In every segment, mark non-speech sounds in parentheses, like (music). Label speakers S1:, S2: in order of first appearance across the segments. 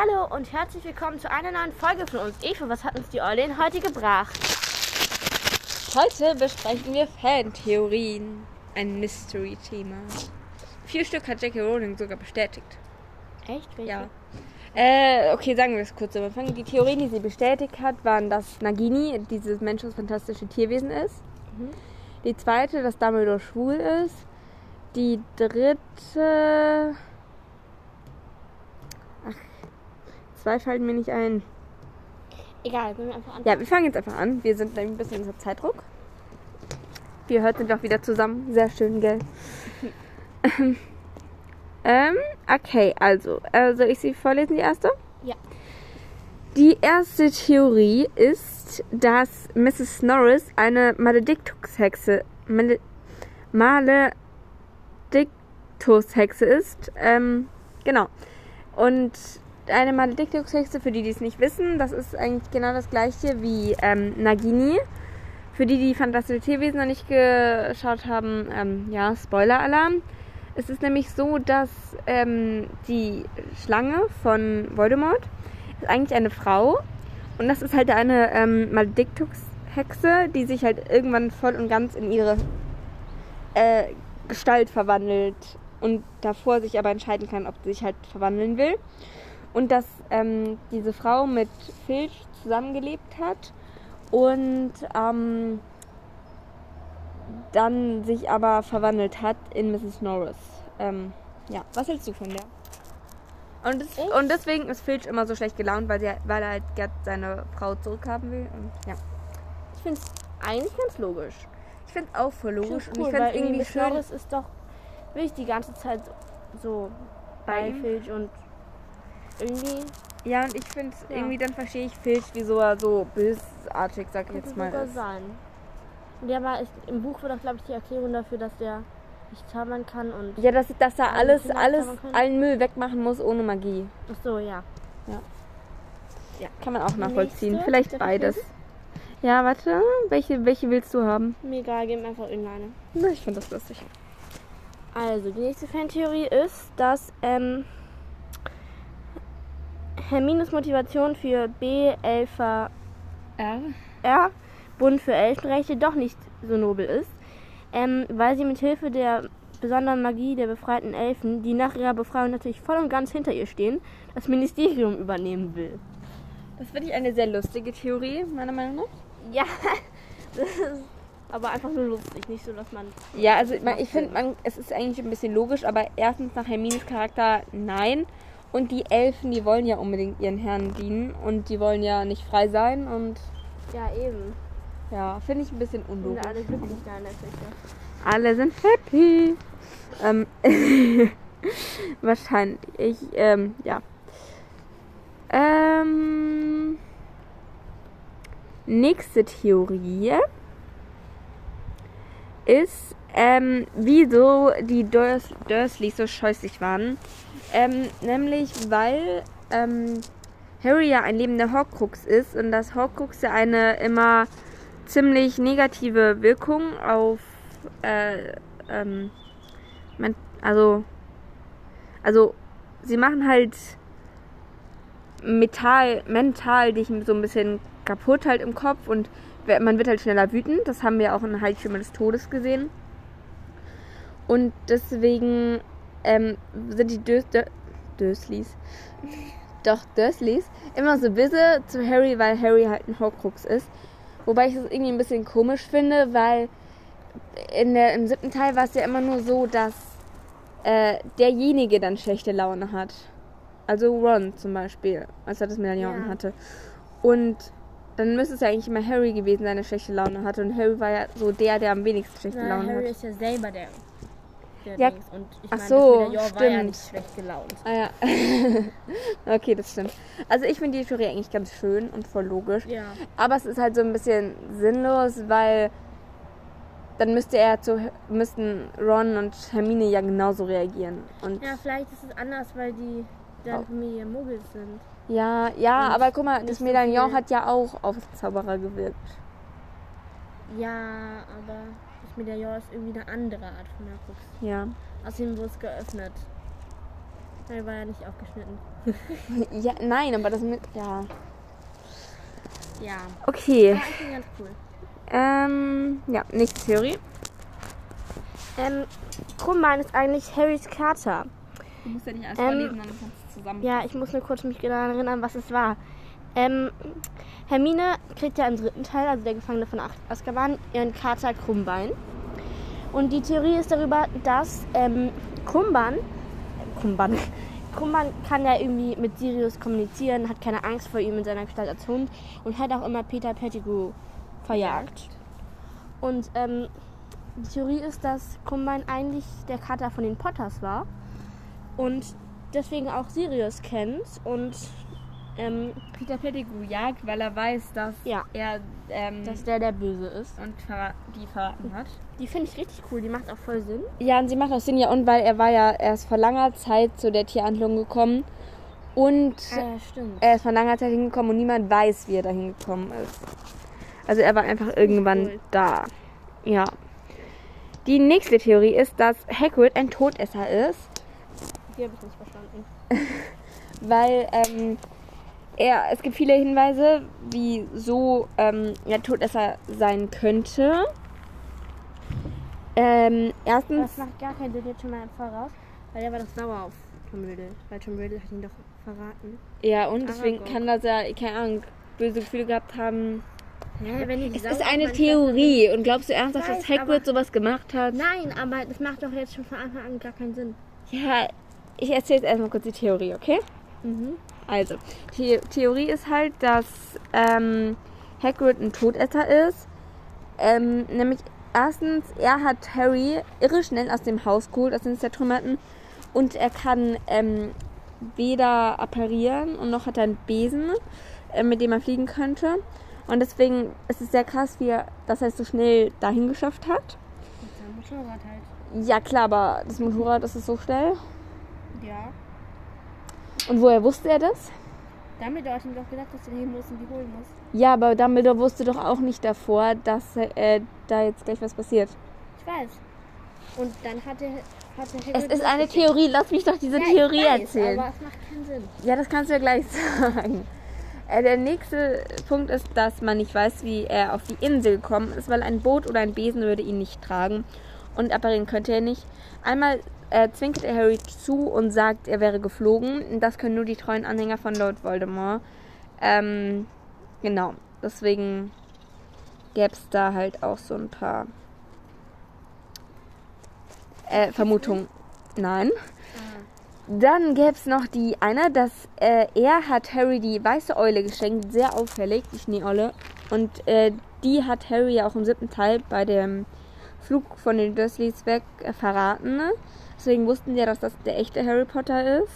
S1: Hallo und herzlich willkommen zu einer neuen Folge von uns. Eva, was hat uns die Eulin heute gebracht?
S2: Heute besprechen wir Fantheorien. Ein Mystery-Thema. Vier Stück hat Jackie Rowling sogar bestätigt.
S1: Echt? Welche?
S2: Ja. Äh, okay, sagen wir es kurz am Anfang. Die Theorien, die sie bestätigt hat, waren, dass Nagini dieses Mensch das fantastische Tierwesen ist.
S1: Mhm.
S2: Die zweite, dass Dumbledore schwul ist. Die dritte. Ach, zwei fallen mir nicht ein.
S1: Egal, wir einfach an.
S2: Ja, wir fangen jetzt einfach an. Wir sind ein bisschen unter Zeitdruck. Wir heute sind auch wieder zusammen. Sehr schön, gell? (laughs) ähm, okay, also. Äh, soll ich sie vorlesen, die erste?
S1: Ja.
S2: Die erste Theorie ist, dass Mrs. Norris eine Malediktus-Hexe Male, Malediktus-Hexe ist. Ähm, genau. Und eine Malediktus-Hexe, für die, die es nicht wissen, das ist eigentlich genau das gleiche wie ähm, Nagini. Für die, die Fantastische Tierwesen noch nicht geschaut haben, ähm, ja, Spoiler-Alarm. Es ist nämlich so, dass ähm, die Schlange von Voldemort ist eigentlich eine Frau. Und das ist halt eine ähm, Maledictus-Hexe, die sich halt irgendwann voll und ganz in ihre äh, Gestalt verwandelt. Und davor sich aber entscheiden kann, ob sie sich halt verwandeln will. Und dass ähm, diese Frau mit Filch zusammengelebt hat und ähm, dann sich aber verwandelt hat in Mrs. Norris. Ähm, ja, was hältst du von der? Und,
S1: Ich?
S2: und deswegen ist Filch immer so schlecht gelaunt, weil, sie, weil er halt Gerd seine Frau zurückhaben will. Und ja.
S1: Ich finde es eigentlich ganz logisch.
S2: Ich finde es auch voll logisch. und ich finde irgendwie
S1: Miss
S2: schön.
S1: Norris ist doch wirklich die ganze Zeit so
S2: Bei
S1: bei? Filch und irgendwie
S2: Ja, und ich finde
S1: Ja.
S2: irgendwie, dann verstehe ich Filch, wieso er so bösartig, sag ich jetzt mal, ist.
S1: sein. Und ja, aber ist, im Buch wird auch, glaube ich, die Erklärung dafür, dass der nicht zaubern kann und.
S2: Ja, dass, dass er
S1: Alle
S2: alles, alles, allen Müll wegmachen muss ohne Magie.
S1: Ach so, ja.
S2: Kann man auch nachvollziehen.
S1: Nächste,
S2: Vielleicht beides.
S1: lesen?
S2: Ja, warte. Welche, welche willst du haben?
S1: Mir egal, geben einfach irgendeine.
S2: Na, ich finde das lustig.
S1: Also, die nächste Fantheorie ist, dass ähm, Hermines Motivation für B11R,
S2: Ja.
S1: Bund für Elfenrechte, doch nicht so nobel ist, ähm, weil sie mit Hilfe der besonderen Magie der befreiten Elfen, die nach ihrer Befreiung natürlich voll und ganz hinter ihr stehen, das Ministerium übernehmen will.
S2: Das finde ich eine sehr lustige Theorie, meiner Meinung nach.
S1: Ja, (laughs) das ist aber einfach nur lustig, nicht so, dass man.
S2: Ja, also man, ich finde, es ist eigentlich ein bisschen logisch, aber erstens nach Hermines Charakter nein. Und die Elfen, die wollen ja unbedingt ihren Herren dienen und die wollen ja nicht frei sein und
S1: Ja, eben.
S2: ja, finde ich ein bisschen
S1: Sind
S2: unlogisch.
S1: alle glücklich da in der Küche.
S2: Alle sind happy. Ähm, (laughs) wahrscheinlich. Ich, ähm, ja. Ähm, nächste Theorie ist, ähm, wieso die Durs Dursleys so scheußlich waren. Ähm, nämlich, weil ähm, Harry ja ein lebender Horcrux ist und das Horcrux ja eine immer ziemlich negative Wirkung auf äh, ähm, also also sie machen halt Metall, mental dich so ein bisschen kaputt halt im Kopf und man wird halt schneller wütend. Das haben wir auch in Heilschimmer des Todes gesehen. Und deswegen ähm, sind die Durs Dur Dursleys, doch Dursleys, immer so böse zu Harry, weil Harry halt ein Horcrux ist. Wobei ich das irgendwie ein bisschen komisch finde, weil in der, im siebten Teil war es ja immer nur so, dass äh, derjenige dann schlechte Laune hat. Also Ron zum Beispiel, als er das Medaillon
S1: Ja.
S2: hatte. Und dann müsste es ja eigentlich immer Harry gewesen sein, der schlechte Laune hatte. Und Harry war ja so der, der am wenigsten schlechte
S1: Na,
S2: Laune
S1: Harry
S2: hat.
S1: ist ja selber der. Der
S2: Ja,
S1: Dings. Und ich
S2: ach
S1: meine,
S2: so,
S1: das Medaillon war ja
S2: stimmt.
S1: nicht schlecht gelaunt.
S2: Ah ja. (laughs) okay, das stimmt. Also ich finde die Theorie eigentlich ganz schön und voll logisch.
S1: Ja.
S2: Aber es ist halt so ein bisschen sinnlos, weil dann müsste er zu müssten Ron und Hermine ja genauso reagieren. Und
S1: Ja, vielleicht ist es anders, weil die deine
S2: Oh.
S1: Familie Muggels sind.
S2: ja, ja,
S1: Und
S2: aber guck mal, das
S1: so
S2: Medaillon
S1: viel-
S2: hat ja auch auf Zauberer gewirkt.
S1: Ja, aber Medaillon ist irgendwie eine andere Art von Horcrux.
S2: Ja.
S1: Außerdem wurde es geöffnet. Der war ja nicht aufgeschnitten. (laughs)
S2: Ja, nein, aber das mit. Ja.
S1: Ja.
S2: Okay.
S1: Ja, ich finde ganz cool.
S2: Ähm, ja, nächste Theorie.
S1: Ähm, Krummbein ist eigentlich Harrys Kater.
S2: Du musst ja nicht alles
S1: Ähm,
S2: vorlesen, dann kannst du zusammen.
S1: Ja, ich muss nur kurz mich daran erinnern, was es war. Ähm, Hermine kriegt ja im dritten Teil, also der Gefangene von Azkaban, ihren Kater Krummbein. Und die Theorie ist darüber, dass ähm, Krummbein, äh, Krummbein, Krummbein (laughs) kann ja irgendwie mit Sirius kommunizieren, hat keine Angst vor ihm in seiner Gestalt als Hund und hat auch immer Peter Pettigrew verjagt. Und ähm, die Theorie ist, dass Krummbein eigentlich der Kater von den Potters war und deswegen auch Sirius kennt und ähm,
S2: Peter Pettigrew jagt, weil er weiß, dass
S1: Ja.
S2: er ähm,
S1: dass der der Böse ist.
S2: und die verraten hat.
S1: Die finde ich richtig cool, die macht auch voll Sinn.
S2: Ja, und sie macht auch Sinn, ja, und weil er war ja erst vor langer Zeit zu der Tierhandlung gekommen und
S1: Äh, stimmt.
S2: er ist vor langer Zeit hingekommen und niemand weiß, wie er da hingekommen ist. Also er war einfach irgendwann
S1: cool.
S2: da. Ja. Die nächste Theorie ist, dass Hagrid ein Todesser ist,
S1: Die habe ich nicht verstanden. (laughs)
S2: weil ähm, er, es gibt viele Hinweise, wie so ähm, er Todesser sein könnte. Ähm, erstens,
S1: Das macht gar keinen Sinn jetzt schon mal im Voraus, weil der war doch sauer auf Tom Riddle. Weil Tom Riddle hat ihn doch verraten.
S2: ja, und deswegen
S1: Aragog.
S2: kann das ja, keine Ahnung, böse Gefühle gehabt haben.
S1: Die
S2: Es ist eine Theorie. Und glaubst du ernsthaft, dass Hagrid sowas gemacht hat?
S1: Nein, aber das macht doch jetzt schon von Anfang an gar keinen Sinn.
S2: Ja, ich erzähle jetzt erstmal kurz die Theorie, okay?
S1: Mhm.
S2: Also, die Theorie ist halt, dass ähm, Hagrid ein Todesser ist. Ähm, nämlich erstens, er hat Harry irre schnell aus dem Haus geholt, aus den Zertrümmerten. Und er kann ähm, weder apparieren und noch hat er einen Besen, äh, mit dem er fliegen könnte. Und deswegen ist es sehr krass, wie er, dass er es so schnell dahin geschafft hat.
S1: Mit seinem Motorrad halt.
S2: Ja klar, aber das Motorrad ist es so schnell.
S1: Ja.
S2: Und woher wusste er das?
S1: Damit hat ihm doch gesagt, dass er hin muss und die holen muss.
S2: Ja, aber Dumbledore wusste doch auch nicht davor, dass äh, da jetzt gleich was passiert.
S1: Ich weiß. Und dann hat er. Hat er
S2: Es
S1: Hagrid
S2: ist eine. Theorie, lass mich doch diese
S1: Ja,
S2: Theorie
S1: weiß,
S2: erzählen.
S1: Aber es macht keinen Sinn.
S2: Ja, das kannst du ja gleich (laughs) sagen. Äh, der nächste Punkt ist, dass man nicht weiß, wie er auf die Insel gekommen ist, weil ein Boot oder ein Besen würde ihn nicht tragen. Und apparieren könnte er nicht. Einmal äh, zwinkert er Harry zu und sagt, er wäre geflogen. Das können nur die treuen Anhänger von Lord Voldemort. Ähm, genau. Deswegen gäbe es da halt auch so ein paar äh, Vermutungen. Nein. Dann gäbe es noch die eine, dass äh, er hat Harry die weiße Eule geschenkt, sehr auffällig, die Schneeeule. Und äh, die hat Harry ja auch im siebten Teil bei dem Flug von den Dursleys weg äh, verraten. ne? Deswegen wussten die ja, dass das der echte Harry Potter ist.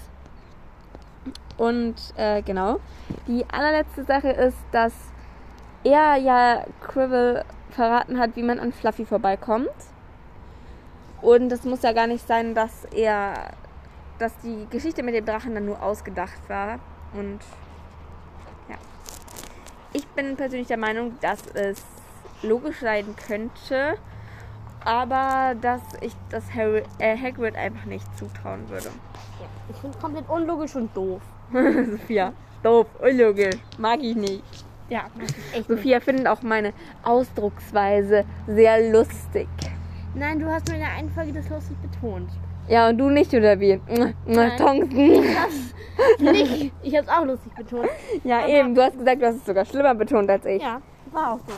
S2: Und äh, genau. Die allerletzte Sache ist, dass er ja Quirrell verraten hat, wie man an Fluffy vorbeikommt. Und es muss ja gar nicht sein, dass er dass die Geschichte mit dem Drachen dann nur ausgedacht war. Und ja. Ich bin persönlich der Meinung, dass es logisch sein könnte, aber dass ich das Harry, äh, Hagrid einfach nicht zutrauen würde.
S1: Ich finde komplett unlogisch und doof. (laughs)
S2: Sophia, doof, unlogisch, mag ich nicht.
S1: Ja, mag ich echt nicht.
S2: Sophia findet auch meine Ausdrucksweise sehr lustig.
S1: Nein, du hast mir in der einen Folge das lustig betont.
S2: Ja, und du nicht, oder wie?
S1: Nein.
S2: Tongsten.
S1: Nicht. Ich habe es auch lustig betont.
S2: Ja,
S1: Aber-
S2: eben, du hast gesagt, du hast es sogar schlimmer betont als ich.
S1: Ja, war auch so.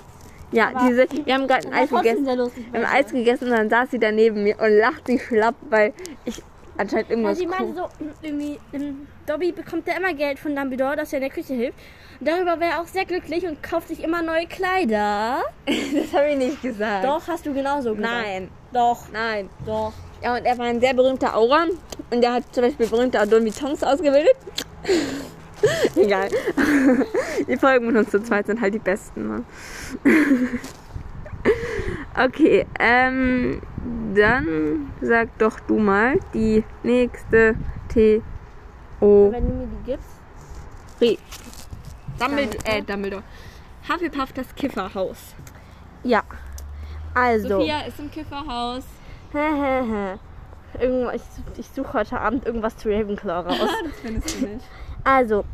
S2: Ja,
S1: Aber-
S2: diese, wir haben gerade ein Eis gegessen. Wir haben Eis gegessen und dann saß sie daneben mir und lacht sie schlapp, weil ich anscheinend irgendwas
S1: sie meinte so, irgendwie, ähm, Dobby bekommt ja immer Geld von Dumbledore, dass er in der Küche hilft. Darüber wäre er auch sehr glücklich und kauft sich immer neue Kleider. (laughs)
S2: Das habe ich nicht gesagt.
S1: Doch, hast du genauso gesagt.
S2: Nein,
S1: Doch,
S2: nein.
S1: doch.
S2: Ja, und er war ein sehr berühmter Aura und der hat zum Beispiel berühmte Adon-Tongs ausgebildet. (laughs) Egal. (laughs) Die Folgen mit uns zu zweit sind halt die besten. Ne? (laughs) okay, ähm, dann sag doch du mal die nächste T O
S1: Wenn du mir die gibst.
S2: Re. Dumbledore, äh, Dumbledore. Hufflepuff das Kifferhaus.
S1: Ja. Also.
S2: Sophia ist im Kifferhaus.
S1: irgendwas, ich, ich suche heute Abend irgendwas zu Ravenclaw raus.
S2: das findest du nicht.
S1: Also,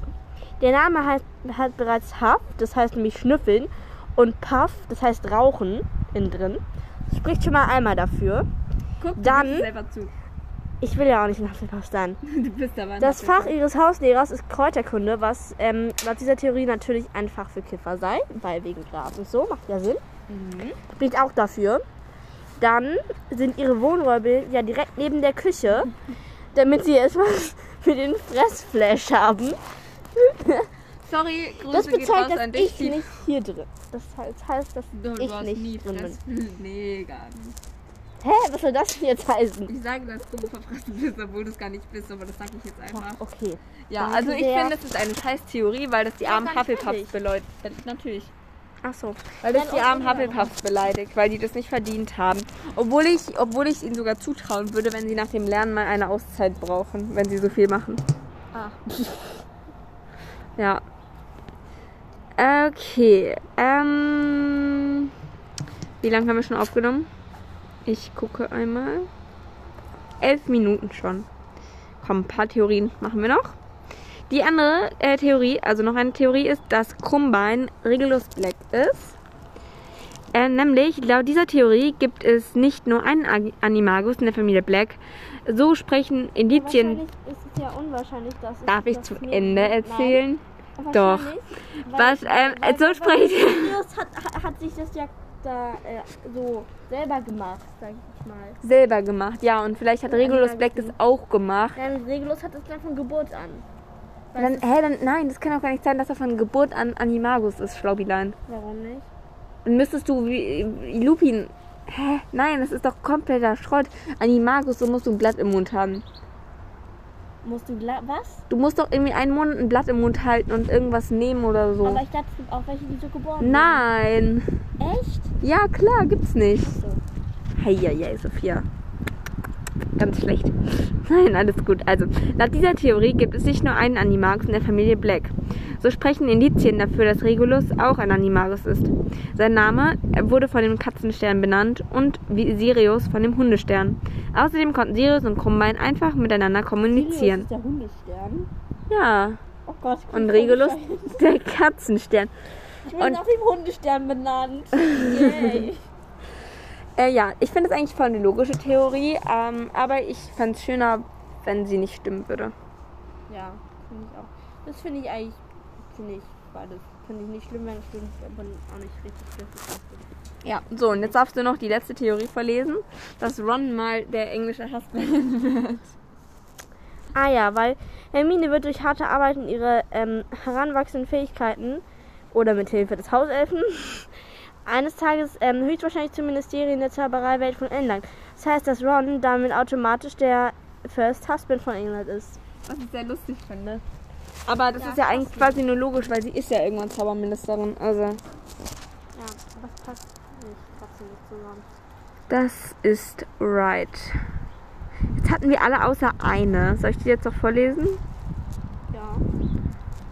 S1: der Name heißt, hat bereits Huff, das heißt nämlich schnüffeln, und Puff, das heißt rauchen, innen drin. Spricht schon mal einmal dafür.
S2: Guck,
S1: Dann-
S2: selber zu.
S1: Ich will ja auch nicht ein Hufflepuff sein. (laughs)
S2: Du bist aber ein
S1: Das Fach ihres Hauslehrers ist Kräuterkunde, was ähm, laut dieser Theorie natürlich ein Fach für Kiffer sei, weil wegen Gras und so, macht ja Sinn.
S2: Mhm.
S1: Spricht auch dafür. Dann sind ihre Wohnräume ja direkt neben der Küche, (laughs) damit sie etwas für den Fressflash haben.
S2: Sorry, Grüße
S1: Das
S2: geht
S1: bezeugt,
S2: raus
S1: dass
S2: an dich.
S1: ich nicht hier drin. Das heißt, dass
S2: Du, du
S1: ich
S2: hast
S1: nicht
S2: nie
S1: drin bin.
S2: Fress. (laughs) Nee, gar nicht.
S1: Hä, was soll das denn jetzt heißen?
S2: Ich sage, dass du verfressen bist, obwohl du es gar nicht bist, aber das sage ich jetzt einfach.
S1: Okay.
S2: Ja,
S1: Dann
S2: also ich finde, das ist eine scheiß Theorie, weil das die armen Hufflepuffs
S1: fertig.
S2: beleidigt. Natürlich.
S1: Ach so.
S2: Weil das die armen Hufflepuffs beleidigt, weil die das nicht verdient haben. Obwohl ich, obwohl ich es ihnen sogar zutrauen würde, wenn sie nach dem Lernen mal eine Auszeit brauchen, wenn sie so viel machen.
S1: Ah. (laughs)
S2: Ja. Okay. Ähm, wie lange haben wir schon aufgenommen? Ich gucke einmal. Elf Minuten schon. Komm, ein paar Theorien machen wir noch. Die andere äh, Theorie, also noch eine Theorie ist, dass Krummbein Regulus Black ist. Äh, nämlich, laut dieser Theorie gibt es nicht nur einen Ag- Animagus in der Familie Black. So sprechen Indizien.
S1: Wahrscheinlich ist es ja es
S2: Darf ich
S1: das
S2: zu Ende
S1: Nein.
S2: erzählen? Doch.
S1: Wahrscheinlich, weil-
S2: Was, ähm,
S1: weil-
S2: so spreche ich-
S1: Sirius hat, hat- sich das ja da äh, so selber gemacht, sag ich mal.
S2: Selber gemacht, ja. Und vielleicht hat
S1: Ja,
S2: Regulus
S1: ja,
S2: Black das auch gemacht.
S1: Nein, Regulus hat es dann von Geburt an.
S2: Dann, hä, dann, nein, das kann auch gar nicht sein, dass er von Geburt an Animagus ist, Schlaubilein.
S1: Warum nicht?
S2: Dann müsstest du wie, wie Lupin. Hä? Nein, das ist doch kompletter Schrott. Animagus, so musst du ein Blatt im Mund haben.
S1: Musst du gla- was?
S2: Du musst doch irgendwie einen Monat ein Blatt im Mund halten und irgendwas nehmen oder so.
S1: Aber ich dachte, es gibt auch welche, die so geboren
S2: Nein.
S1: wurden. Echt?
S2: Ja, klar, gibt's nicht.
S1: So.
S2: Heieiei, Sophia. Ganz schlecht. Nein, alles gut. Also, laut dieser Theorie gibt es nicht nur einen Animagus in der Familie Black. So sprechen Indizien dafür, dass Regulus auch ein Animagus ist. Sein Name wurde von dem Katzenstern benannt und wie Sirius von dem Hundestern. Außerdem konnten Sirius und Krummbein einfach miteinander
S1: Sirius
S2: kommunizieren.
S1: ist der Hundestern.
S2: Ja.
S1: Oh Gott.
S2: Und Regulus der Katzenstern.
S1: Ich bin
S2: und-
S1: nach dem Hundestern benannt. (laughs) Yay.
S2: Äh, ja, ich finde es eigentlich voll eine logische Theorie, ähm, aber ich fände es schöner, wenn sie nicht stimmen würde.
S1: Ja, finde ich auch. Das finde ich eigentlich ziemlich beides. Finde ich nicht schlimm, wenn es stimmt, aber auch nicht richtig schlecht.
S2: Ja, so, und jetzt darfst du noch die letzte Theorie verlesen, dass Ron mal der englische Husband (laughs) wird.
S1: Ah ja, weil Hermine wird durch harte Arbeit und ihre ähm, heranwachsenden Fähigkeiten oder mit Hilfe des Hauselfen eines Tages ähm, höchstwahrscheinlich zum Ministerium der Zaubereiwelt von England. Das heißt, dass Ron damit automatisch der First Husband von England ist.
S2: Was ich sehr lustig finde. Aber das
S1: Ja,
S2: ist ja
S1: passt
S2: eigentlich quasi nur logisch, weil sie ist ja irgendwann Zauberministerin. Also,
S1: Ja, aber es passt nicht trotzdem nicht zusammen.
S2: das ist right. Jetzt hatten wir alle außer eine. Soll ich die jetzt noch vorlesen?
S1: Ja.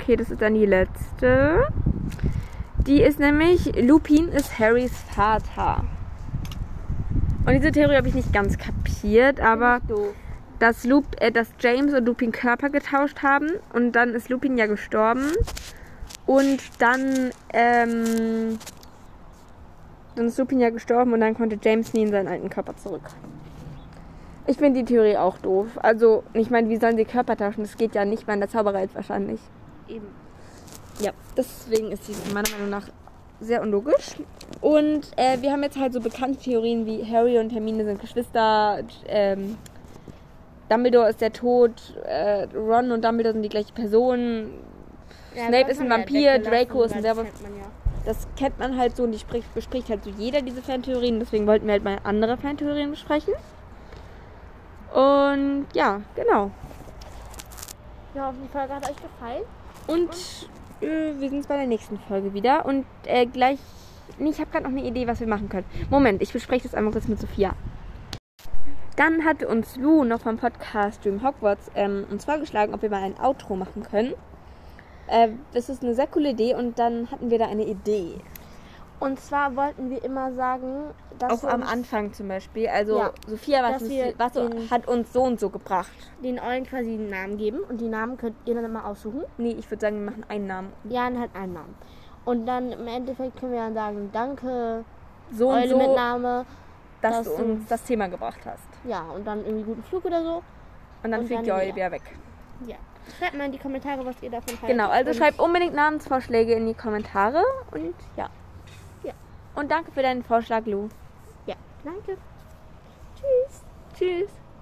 S2: Okay, das ist dann die letzte. Die ist nämlich, Lupin ist Harrys Vater. Und diese Theorie habe ich nicht ganz kapiert, aber dass, Lup, äh, dass James und Lupin Körper getauscht haben und dann ist Lupin ja gestorben und dann, ähm, dann ist Lupin ja gestorben und dann konnte James nie in seinen alten Körper zurück. Ich finde die Theorie auch doof. Also, ich meine, wie sollen sie Körper tauschen? Das geht ja nicht mal in der Zauberwelt wahrscheinlich.
S1: Eben.
S2: Ja, deswegen ist sie meiner Meinung nach sehr unlogisch. Und äh, wir haben jetzt halt so bekannte Theorien wie Harry und Hermine sind Geschwister, ähm, Dumbledore ist der Tod, äh, Ron und Dumbledore sind die gleiche Person. Snape
S1: das
S2: ist ein Vampir,
S1: ja
S2: Draco ist ein Werwolf.
S1: Das kennt man ja.
S2: Das kennt man halt so und die spricht, bespricht halt so jeder diese Fantheorien. Deswegen wollten wir halt mal andere Fantheorien besprechen. Und ja, genau.
S1: Ja, hoffen die Folge hat euch gefallen.
S2: Und äh, wir sind bei der nächsten Folge wieder. Und äh, gleich. Nee, ich habe gerade noch eine Idee, was wir machen können. Moment, ich bespreche das einmal kurz mit Sophia. Dann hatte uns Lou noch vom Podcast Dream Hogwarts ähm, uns vorgeschlagen, ob wir mal ein Outro machen können. Äh, das ist eine sehr coole Idee und dann hatten wir da eine Idee.
S1: Und zwar wollten wir immer sagen, dass
S2: Auch am Anfang zum Beispiel. Also,
S1: Ja.
S2: Sophia, was, ist, was
S1: den-
S2: hat uns so und so gebracht?
S1: den Eulen quasi einen Namen geben und die Namen könnt ihr dann immer aussuchen.
S2: Nee, ich würde sagen, wir machen einen Namen.
S1: Ja, dann halt einen Namen. Und dann im Endeffekt können wir dann sagen, danke,
S2: So und
S1: Eule
S2: so,
S1: mit Name.
S2: dass
S1: dass
S2: du uns das Thema gebracht hast.
S1: Ja, und dann irgendwie guten Flug oder so.
S2: Und dann
S1: Und
S2: fliegt
S1: dann
S2: die Eule
S1: wieder.
S2: wieder weg.
S1: Ja. Schreibt mal in die Kommentare, was ihr davon haltet.
S2: Genau, also
S1: Und
S2: schreib unbedingt Namensvorschläge in die Kommentare. Und.
S1: Ja.
S2: Und danke für deinen Vorschlag, Lou.
S1: Ja, danke.
S2: Tschüss. Tschüss.